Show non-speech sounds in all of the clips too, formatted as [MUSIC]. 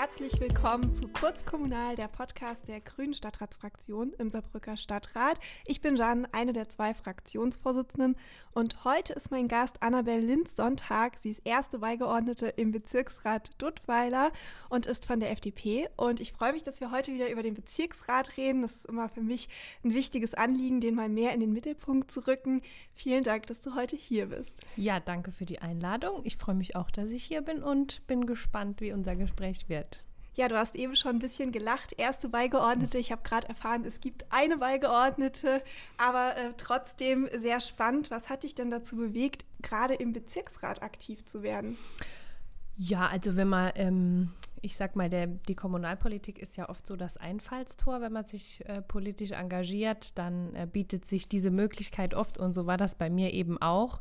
herzlich willkommen zu Kurzkommunal, der Podcast der Grünen Stadtratsfraktion im Saarbrücker Stadtrat. Ich bin Jan, eine der zwei Fraktionsvorsitzenden und heute ist mein Gast Annabel Linz-Sonntag. Sie ist erste Beigeordnete im Bezirksrat Duttweiler und ist von der FDP und ich freue mich, dass wir heute wieder über den Bezirksrat reden. Das ist immer für mich ein wichtiges Anliegen, den mal mehr in den Mittelpunkt zu rücken. Vielen Dank, dass du heute hier bist. Ja, danke für die Einladung. Ich freue mich auch, dass ich hier bin und bin gespannt, wie unser Gespräch wird. Ja, du hast eben schon ein bisschen gelacht. Erste Beigeordnete. Ich habe gerade erfahren, es gibt eine Beigeordnete, aber äh, trotzdem sehr spannend. Was hat dich denn dazu bewegt, gerade im Bezirksrat aktiv zu werden? Ja, also wenn man, ähm, ich sag mal, der, die Kommunalpolitik ist ja oft so das Einfallstor. Wenn man sich äh, politisch engagiert, dann äh, bietet sich diese Möglichkeit oft und so war das bei mir eben auch.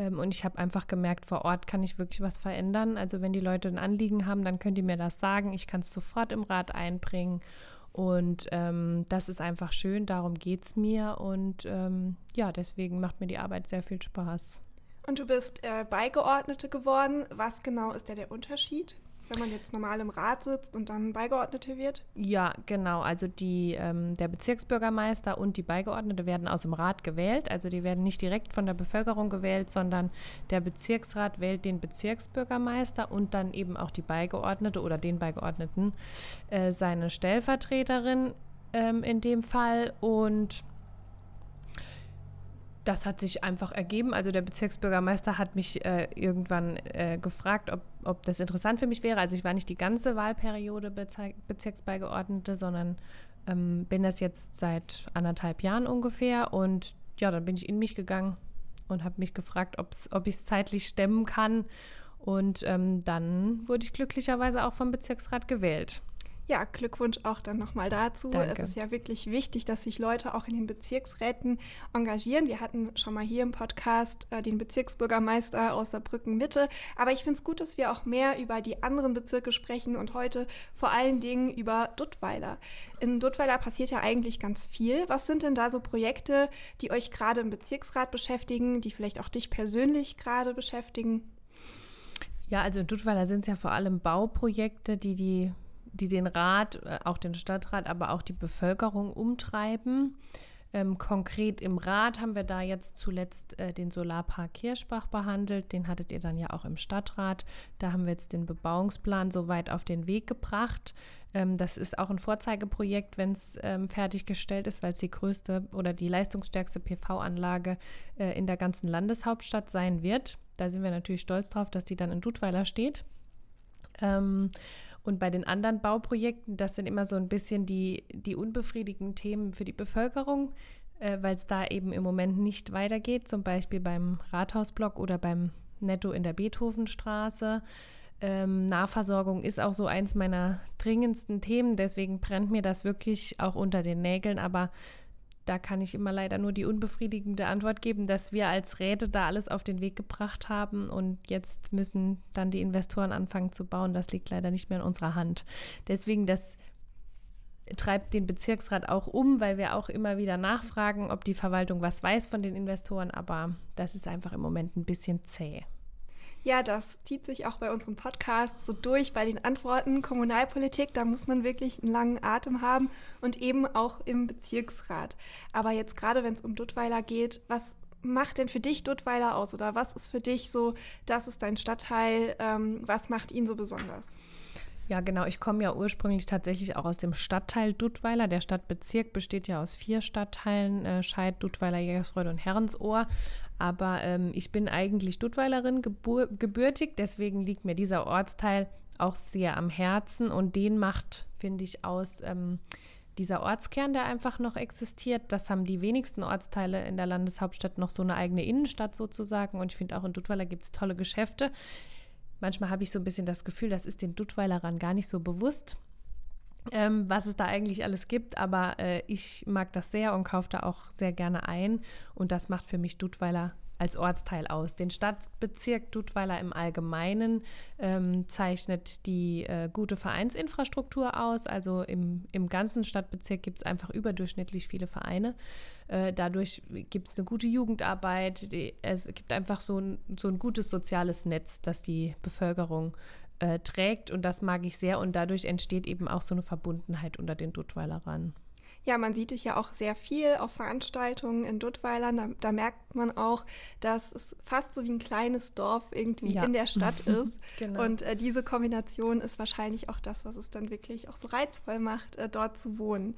Ähm, und ich habe einfach gemerkt, vor Ort kann ich wirklich was verändern. Also wenn die Leute ein Anliegen haben, dann könnt ihr mir das sagen. Ich kann es sofort im Rat einbringen. Und ähm, das ist einfach schön, darum geht es mir. Und ähm, ja, deswegen macht mir die Arbeit sehr viel Spaß. Und du bist äh, Beigeordnete geworden. Was genau ist da der Unterschied? Wenn man jetzt normal im Rat sitzt und dann Beigeordnete wird? Ja, genau. Also die, ähm, der Bezirksbürgermeister und die Beigeordnete werden aus dem Rat gewählt. Also die werden nicht direkt von der Bevölkerung gewählt, sondern der Bezirksrat wählt den Bezirksbürgermeister und dann eben auch die Beigeordnete oder den Beigeordneten, äh, seine Stellvertreterin ähm, in dem Fall. Und das hat sich einfach ergeben. Also der Bezirksbürgermeister hat mich äh, irgendwann äh, gefragt, ob, ob das interessant für mich wäre. Also ich war nicht die ganze Wahlperiode Bezir Bezirksbeigeordnete, sondern ähm, bin das jetzt seit anderthalb Jahren ungefähr. Und ja, dann bin ich in mich gegangen und habe mich gefragt, ob ich es zeitlich stemmen kann. Und ähm, dann wurde ich glücklicherweise auch vom Bezirksrat gewählt. Ja, Glückwunsch auch dann nochmal dazu. Danke. Es ist ja wirklich wichtig, dass sich Leute auch in den Bezirksräten engagieren. Wir hatten schon mal hier im Podcast äh, den Bezirksbürgermeister aus Saarbrücken Mitte. Aber ich finde es gut, dass wir auch mehr über die anderen Bezirke sprechen und heute vor allen Dingen über Duttweiler. In Duttweiler passiert ja eigentlich ganz viel. Was sind denn da so Projekte, die euch gerade im Bezirksrat beschäftigen, die vielleicht auch dich persönlich gerade beschäftigen? Ja, also in Duttweiler sind es ja vor allem Bauprojekte, die die die den Rat, äh, auch den Stadtrat, aber auch die Bevölkerung umtreiben. Ähm, konkret im Rat haben wir da jetzt zuletzt äh, den Solarpark Kirschbach behandelt. Den hattet ihr dann ja auch im Stadtrat. Da haben wir jetzt den Bebauungsplan soweit auf den Weg gebracht. Ähm, das ist auch ein Vorzeigeprojekt, wenn es ähm, fertiggestellt ist, weil es die größte oder die leistungsstärkste PV-Anlage äh, in der ganzen Landeshauptstadt sein wird. Da sind wir natürlich stolz drauf, dass die dann in Dudweiler steht. Ähm, und bei den anderen Bauprojekten, das sind immer so ein bisschen die, die unbefriedigenden Themen für die Bevölkerung, äh, weil es da eben im Moment nicht weitergeht, zum Beispiel beim Rathausblock oder beim Netto in der Beethovenstraße. Ähm, Nahversorgung ist auch so eins meiner dringendsten Themen, deswegen brennt mir das wirklich auch unter den Nägeln, aber da kann ich immer leider nur die unbefriedigende Antwort geben, dass wir als Räte da alles auf den Weg gebracht haben und jetzt müssen dann die Investoren anfangen zu bauen. Das liegt leider nicht mehr in unserer Hand. Deswegen, das treibt den Bezirksrat auch um, weil wir auch immer wieder nachfragen, ob die Verwaltung was weiß von den Investoren, aber das ist einfach im Moment ein bisschen zäh. Ja, das zieht sich auch bei unseren Podcasts so durch bei den Antworten Kommunalpolitik. Da muss man wirklich einen langen Atem haben und eben auch im Bezirksrat. Aber jetzt gerade, wenn es um Duttweiler geht, was macht denn für dich Duttweiler aus? Oder was ist für dich so, das ist dein Stadtteil? Ähm, was macht ihn so besonders? Ja, genau. Ich komme ja ursprünglich tatsächlich auch aus dem Stadtteil Duttweiler. Der Stadtbezirk besteht ja aus vier Stadtteilen, äh, Scheid, Duttweiler, Jägersfreude und Herrensohr. Aber ähm, ich bin eigentlich Duttweilerin gebürtig, deswegen liegt mir dieser Ortsteil auch sehr am Herzen und den macht, finde ich, aus ähm, dieser Ortskern, der einfach noch existiert. Das haben die wenigsten Ortsteile in der Landeshauptstadt noch so eine eigene Innenstadt sozusagen. Und ich finde auch in Duttweiler gibt es tolle Geschäfte. Manchmal habe ich so ein bisschen das Gefühl, das ist den Duttweilerern gar nicht so bewusst, ähm, was es da eigentlich alles gibt. Aber äh, ich mag das sehr und kaufe da auch sehr gerne ein. Und das macht für mich Duttweiler als Ortsteil aus. Den Stadtbezirk Dudweiler im Allgemeinen ähm, zeichnet die äh, gute Vereinsinfrastruktur aus. Also im, im ganzen Stadtbezirk gibt es einfach überdurchschnittlich viele Vereine. Äh, dadurch gibt es eine gute Jugendarbeit. Die, es gibt einfach so ein, so ein gutes soziales Netz, das die Bevölkerung äh, trägt. Und das mag ich sehr. Und dadurch entsteht eben auch so eine Verbundenheit unter den Duttweilerern. Ja, man sieht dich ja auch sehr viel auf Veranstaltungen in Duttweiler. Da, da, merkt man auch, dass es fast so wie ein kleines Dorf irgendwie ja. in der Stadt [LAUGHS] ist. genau. Und äh, diese Kombination ist wahrscheinlich auch das, was es dann wirklich auch so reizvoll macht, äh, dort zu wohnen.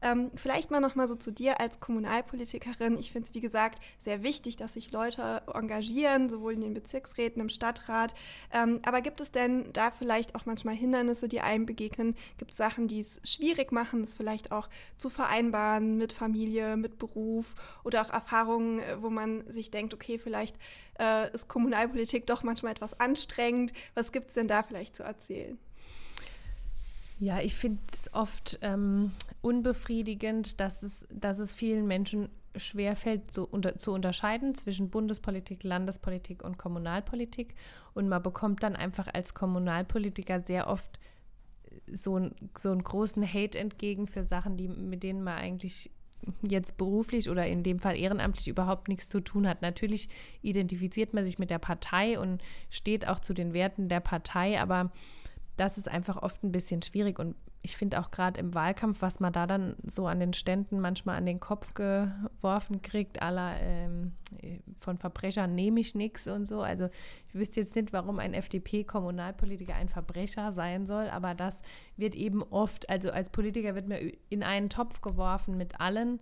Ähm, vielleicht mal noch mal so zu dir als Kommunalpolitikerin. Ich finde es, wie gesagt, sehr wichtig, dass sich Leute engagieren, sowohl in den Bezirksräten, im Stadtrat. Ähm, aber gibt es denn da vielleicht auch manchmal Hindernisse, die einem begegnen? Gibt es Sachen, die es schwierig machen, es vielleicht auch zu vereinbaren mit Familie, mit Beruf oder auch Erfahrungen, äh, wo man sich denkt, okay, vielleicht äh, ist Kommunalpolitik doch manchmal etwas anstrengend. Was gibt es denn da vielleicht zu erzählen? Ja, ich finde es oft ähm, unbefriedigend, dass es, dass es vielen Menschen schwerfällt, so unter, zu unterscheiden zwischen Bundespolitik, Landespolitik und Kommunalpolitik. Und man bekommt dann einfach als Kommunalpolitiker sehr oft so, ein, so einen großen Hate entgegen für Sachen, die, mit denen man eigentlich jetzt beruflich oder in dem Fall ehrenamtlich überhaupt nichts zu tun hat. Natürlich identifiziert man sich mit der Partei und steht auch zu den Werten der Partei, aber das ist einfach oft ein bisschen schwierig. Und ich finde auch gerade im Wahlkampf, was man da dann so an den Ständen manchmal an den Kopf geworfen kriegt, aller ähm, von Verbrechern nehme ich nichts und so. Also ich wüsste jetzt nicht, warum ein FDP-Kommunalpolitiker ein Verbrecher sein soll, aber das wird eben oft, also als Politiker wird man in einen Topf geworfen mit allen.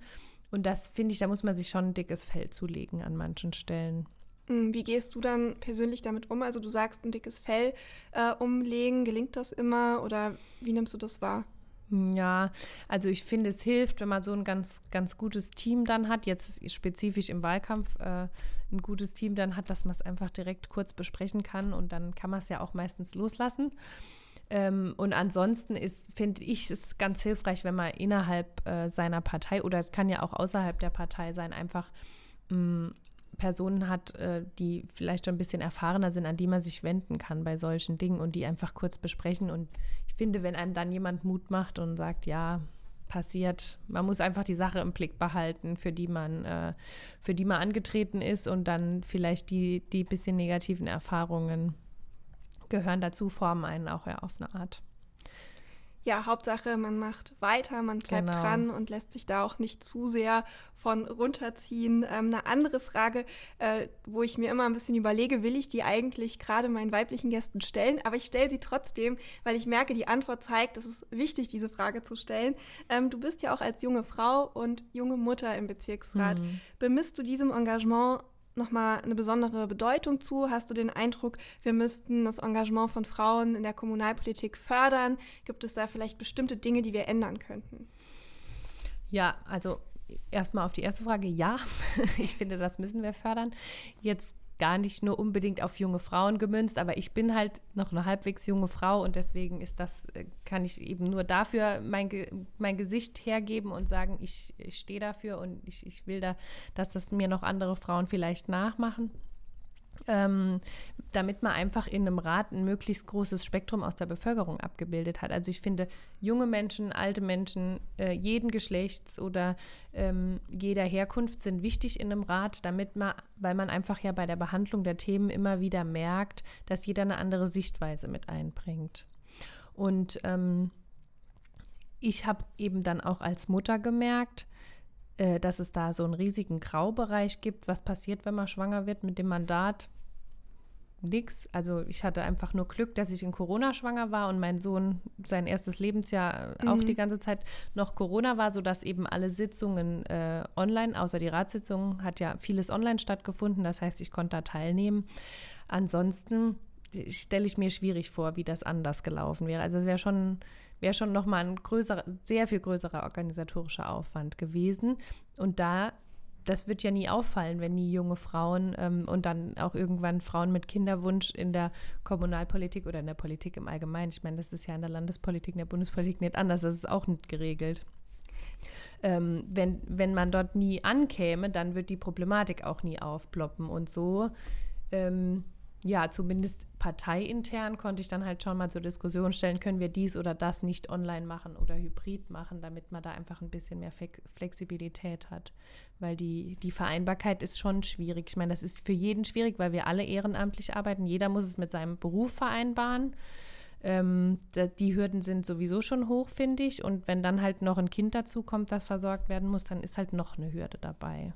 Und das finde ich, da muss man sich schon ein dickes Fell zulegen an manchen Stellen. Hm, wie gehst du dann persönlich damit um? Also du sagst, ein dickes Fell äh, umlegen, gelingt das immer oder wie nimmst du das wahr? Hm, ja, also ich finde, es hilft, wenn man so ein ganz, ganz gutes Team dann hat, jetzt spezifisch im Wahlkampf äh, ein gutes Team dann hat, dass man es einfach direkt kurz besprechen kann und dann kann man es ja auch meistens loslassen. Ähm, und ansonsten finde ich es ganz hilfreich, wenn man innerhalb äh, seiner Partei oder kann ja auch außerhalb der Partei sein, einfach mh, hm, Personen hat, äh, die vielleicht schon ein bisschen erfahrener sind, an die man sich wenden kann bei solchen Dingen und die einfach kurz besprechen. Und ich finde, wenn einem dann jemand Mut macht und sagt, ja, passiert, man muss einfach die Sache im Blick behalten, für die man, äh, für die man angetreten ist und dann vielleicht die, die bisschen negativen Erfahrungen gehören dazu, formen einen auch ja auf eine Art ja, Hauptsache, man macht weiter, man bleibt genau. dran und lässt sich da auch nicht zu sehr von runterziehen. Ähm, eine andere Frage, äh, wo ich mir immer ein bisschen überlege, will ich die eigentlich gerade meinen weiblichen Gästen stellen? Aber ich stelle sie trotzdem, weil ich merke, die Antwort zeigt, es ist wichtig, diese Frage zu stellen. Ähm, du bist ja auch als junge Frau und junge Mutter im Bezirksrat. Mhm. Bemisst du diesem Engagement nochmal eine besondere Bedeutung zu? Hast du den Eindruck, wir müssten das Engagement von Frauen in der Kommunalpolitik fördern? Gibt es da vielleicht bestimmte Dinge, die wir ändern könnten? Ja, also erstmal auf die erste Frage, ja, [LAUGHS] ich finde, das müssen wir fördern. Jetzt gar nicht nur unbedingt auf junge Frauen gemünzt, aber ich bin halt noch eine halbwegs junge Frau und deswegen ist das, äh, kann ich eben nur dafür mein, mein Gesicht hergeben und sagen, ich, ich stehe dafür und ich, ich will da, dass das mir noch andere Frauen vielleicht nachmachen ähm, damit man einfach in einem Rat ein möglichst großes Spektrum aus der Bevölkerung abgebildet hat. Also ich finde, junge Menschen, alte Menschen, äh, jeden Geschlechts oder ähm, jeder Herkunft sind wichtig in einem Rat, damit man, weil man einfach ja bei der Behandlung der Themen immer wieder merkt, dass jeder eine andere Sichtweise mit einbringt. Und ähm, ich habe eben dann auch als Mutter gemerkt, äh, dass es da so einen riesigen Graubereich gibt. Was passiert, wenn man schwanger wird mit dem Mandat? Nix. Also ich hatte einfach nur Glück, dass ich in Corona schwanger war und mein Sohn sein erstes Lebensjahr mhm. auch die ganze Zeit noch Corona war, sodass eben alle Sitzungen äh, online, außer die Ratssitzungen, hat ja vieles online stattgefunden. Das heißt, ich konnte da teilnehmen. Ansonsten stelle ich mir schwierig vor, wie das anders gelaufen wäre. Also es wäre schon wäre schon nochmal ein größerer, sehr viel größerer organisatorischer Aufwand gewesen. Und da, das wird ja nie auffallen, wenn nie junge Frauen ähm, und dann auch irgendwann Frauen mit Kinderwunsch in der Kommunalpolitik oder in der Politik im Allgemeinen. Ich meine, das ist ja in der Landespolitik, in der Bundespolitik nicht anders, das ist auch nicht geregelt. Ähm, wenn, wenn man dort nie ankäme, dann wird die Problematik auch nie aufploppen. Und so ähm, ja, zumindest parteiintern konnte ich dann halt schon mal zur Diskussion stellen, können wir dies oder das nicht online machen oder hybrid machen, damit man da einfach ein bisschen mehr Flexibilität hat. Weil die, die Vereinbarkeit ist schon schwierig. Ich meine, das ist für jeden schwierig, weil wir alle ehrenamtlich arbeiten. Jeder muss es mit seinem Beruf vereinbaren. Ähm, die Hürden sind sowieso schon hoch, finde ich. Und wenn dann halt noch ein Kind dazu kommt, das versorgt werden muss, dann ist halt noch eine Hürde dabei.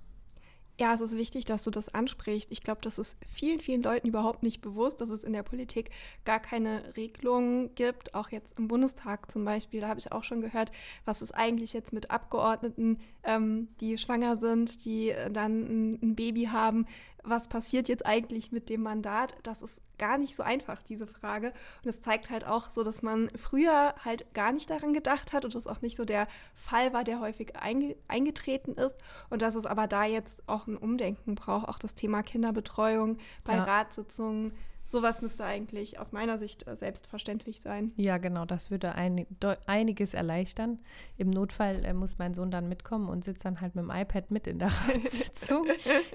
Ja, es ist wichtig, dass du das ansprichst. Ich glaube, das ist vielen, vielen Leuten überhaupt nicht bewusst, dass es in der Politik gar keine Regelungen gibt. Auch jetzt im Bundestag zum Beispiel, da habe ich auch schon gehört, was ist eigentlich jetzt mit Abgeordneten, ähm, die schwanger sind, die äh, dann ein, ein Baby haben, was passiert jetzt eigentlich mit dem Mandat? Das ist gar nicht so einfach, diese Frage. Und es zeigt halt auch so, dass man früher halt gar nicht daran gedacht hat und das auch nicht so der Fall war, der häufig einge eingetreten ist. Und dass es aber da jetzt auch ein Umdenken braucht, auch das Thema Kinderbetreuung bei ja. Ratssitzungen sowas müsste eigentlich aus meiner Sicht äh, selbstverständlich sein. Ja, genau, das würde ein, einiges erleichtern. Im Notfall äh, muss mein Sohn dann mitkommen und sitzt dann halt mit dem iPad mit in der [LAUGHS] Ratssitzung.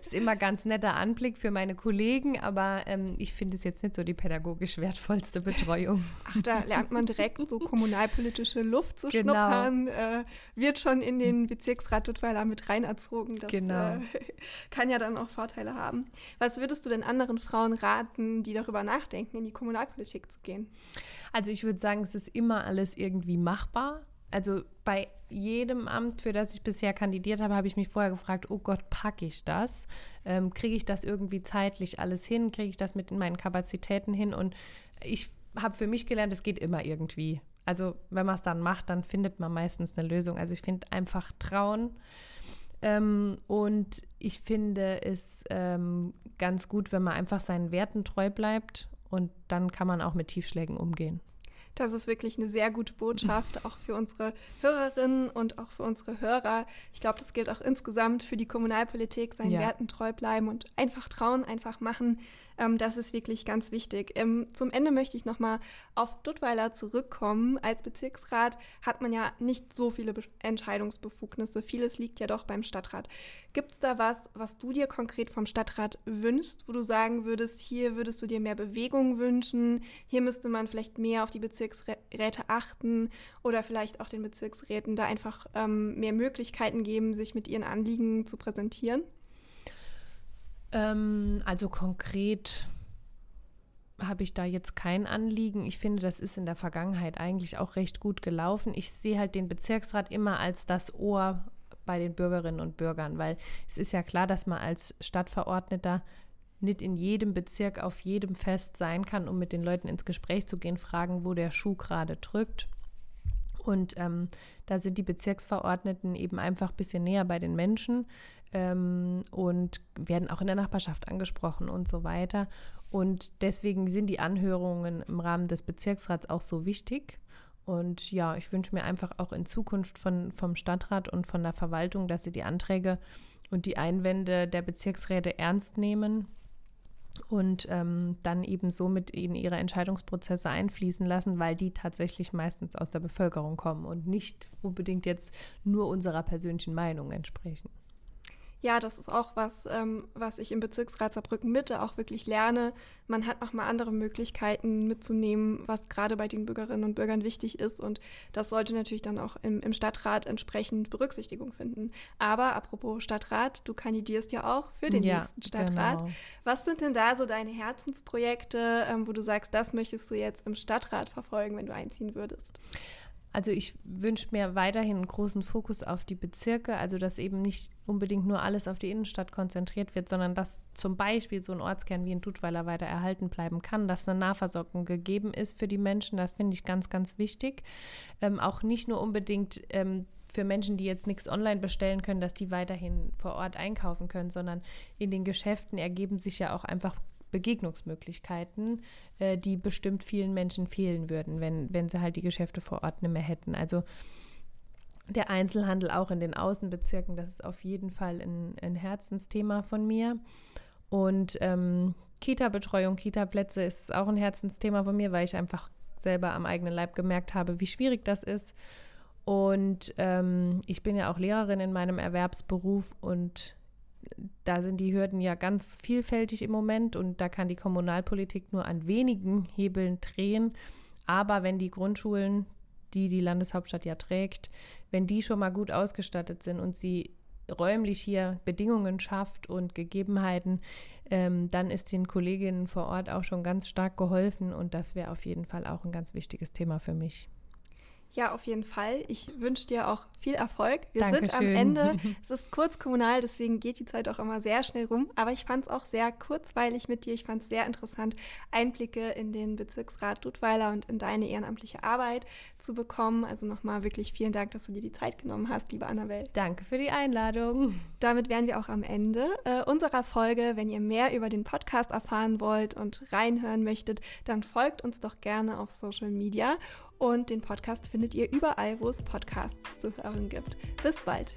Ist immer ganz netter Anblick für meine Kollegen, aber ähm, ich finde es jetzt nicht so die pädagogisch wertvollste Betreuung. Ach, da lernt man direkt so kommunalpolitische Luft zu genau. schnuppern, äh, wird schon in den Bezirksrat Duttweiler mit reinerzogen. Das genau. äh, [LAUGHS] kann ja dann auch Vorteile haben. Was würdest du denn anderen Frauen raten, die da darüber nachdenken, in die Kommunalpolitik zu gehen? Also ich würde sagen, es ist immer alles irgendwie machbar. Also bei jedem Amt, für das ich bisher kandidiert habe, habe ich mich vorher gefragt, oh Gott, packe ich das? Ähm, Kriege ich das irgendwie zeitlich alles hin? Kriege ich das mit meinen Kapazitäten hin? Und ich habe für mich gelernt, es geht immer irgendwie. Also wenn man es dann macht, dann findet man meistens eine Lösung. Also ich finde einfach trauen. Ähm, und ich finde es ähm, ganz gut, wenn man einfach seinen Werten treu bleibt und dann kann man auch mit Tiefschlägen umgehen. Das ist wirklich eine sehr gute Botschaft, [LAUGHS] auch für unsere Hörerinnen und auch für unsere Hörer. Ich glaube, das gilt auch insgesamt für die Kommunalpolitik, seinen ja. Werten treu bleiben und einfach trauen, einfach machen. Ähm, das ist wirklich ganz wichtig. Ähm, zum Ende möchte ich nochmal auf Duttweiler zurückkommen. Als Bezirksrat hat man ja nicht so viele Be Entscheidungsbefugnisse. Vieles liegt ja doch beim Stadtrat. Gibt es da was, was du dir konkret vom Stadtrat wünschst, wo du sagen würdest, hier würdest du dir mehr Bewegung wünschen, hier müsste man vielleicht mehr auf die Bezirksräte achten oder vielleicht auch den Bezirksräten da einfach ähm, mehr Möglichkeiten geben, sich mit ihren Anliegen zu präsentieren? Ähm, also konkret habe ich da jetzt kein Anliegen. Ich finde, das ist in der Vergangenheit eigentlich auch recht gut gelaufen. Ich sehe halt den Bezirksrat immer als das Ohr bei den Bürgerinnen und Bürgern, weil es ist ja klar, dass man als Stadtverordneter nicht in jedem Bezirk auf jedem Fest sein kann, um mit den Leuten ins Gespräch zu gehen, fragen, wo der Schuh gerade drückt. Und ähm, da sind die Bezirksverordneten eben einfach ein bisschen näher bei den Menschen ähm, und werden auch in der Nachbarschaft angesprochen und so weiter. Und deswegen sind die Anhörungen im Rahmen des Bezirksrats auch so wichtig. Und ja, ich wünsche mir einfach auch in Zukunft von, vom Stadtrat und von der Verwaltung, dass sie die Anträge und die Einwände der Bezirksräte ernst nehmen und ähm, dann eben somit in ihre Entscheidungsprozesse einfließen lassen, weil die tatsächlich meistens aus der Bevölkerung kommen und nicht unbedingt jetzt nur unserer persönlichen Meinung entsprechen ja, das ist auch was, ähm, was ich im Bezirksrat Saarbrücken Mitte auch wirklich lerne. Man hat nochmal andere Möglichkeiten mitzunehmen, was gerade bei den Bürgerinnen und Bürgern wichtig ist. Und das sollte natürlich dann auch im, im Stadtrat entsprechend Berücksichtigung finden. Aber apropos Stadtrat, du kandidierst ja auch für den ja, nächsten Stadtrat. Genau. Was sind denn da so deine Herzensprojekte, ähm, wo du sagst, das möchtest du jetzt im Stadtrat verfolgen, wenn du einziehen würdest? Also ich wünsche mir weiterhin einen großen Fokus auf die Bezirke, also dass eben nicht unbedingt nur alles auf die Innenstadt konzentriert wird, sondern dass zum Beispiel so ein Ortskern wie in Dudweiler weiter erhalten bleiben kann, dass eine Nahversorgung gegeben ist für die Menschen. Das finde ich ganz, ganz wichtig. Ähm, auch nicht nur unbedingt ähm, für Menschen, die jetzt nichts online bestellen können, dass die weiterhin vor Ort einkaufen können, sondern in den Geschäften ergeben sich ja auch einfach Begegnungsmöglichkeiten, äh, die bestimmt vielen Menschen fehlen würden, wenn, wenn sie halt die Geschäfte vor Ort nicht mehr hätten. Also der Einzelhandel auch in den Außenbezirken, das ist auf jeden Fall ein, ein Herzensthema von mir. Und ähm, Kita-Betreuung, Kita-Plätze ist auch ein Herzensthema von mir, weil ich einfach selber am eigenen Leib gemerkt habe, wie schwierig das ist. Und ähm, ich bin ja auch Lehrerin in meinem Erwerbsberuf und da sind die Hürden ja ganz vielfältig im Moment und da kann die Kommunalpolitik nur an wenigen Hebeln drehen. Aber wenn die Grundschulen, die die Landeshauptstadt ja trägt, wenn die schon mal gut ausgestattet sind und sie räumlich hier Bedingungen schafft und Gegebenheiten, ähm, dann ist den Kolleginnen vor Ort auch schon ganz stark geholfen und das wäre auf jeden Fall auch ein ganz wichtiges Thema für mich. Ja, auf jeden Fall. Ich wünsche dir auch viel Erfolg. Wir Dankeschön. sind am Ende. [LAUGHS] Es ist kurz kommunal, deswegen geht die Zeit auch immer sehr schnell rum. Aber ich fand es auch sehr kurzweilig mit dir. Ich fand es sehr interessant, Einblicke in den Bezirksrat Dudweiler und in deine ehrenamtliche Arbeit zu bekommen. Also nochmal wirklich vielen Dank, dass du dir die Zeit genommen hast, liebe Annabelle. Danke für die Einladung. Damit wären wir auch am Ende äh, unserer Folge. Wenn ihr mehr über den Podcast erfahren wollt und reinhören möchtet, dann folgt uns doch gerne auf Social Media. Und den Podcast findet ihr überall, wo es Podcasts zu hören gibt. Bis bald.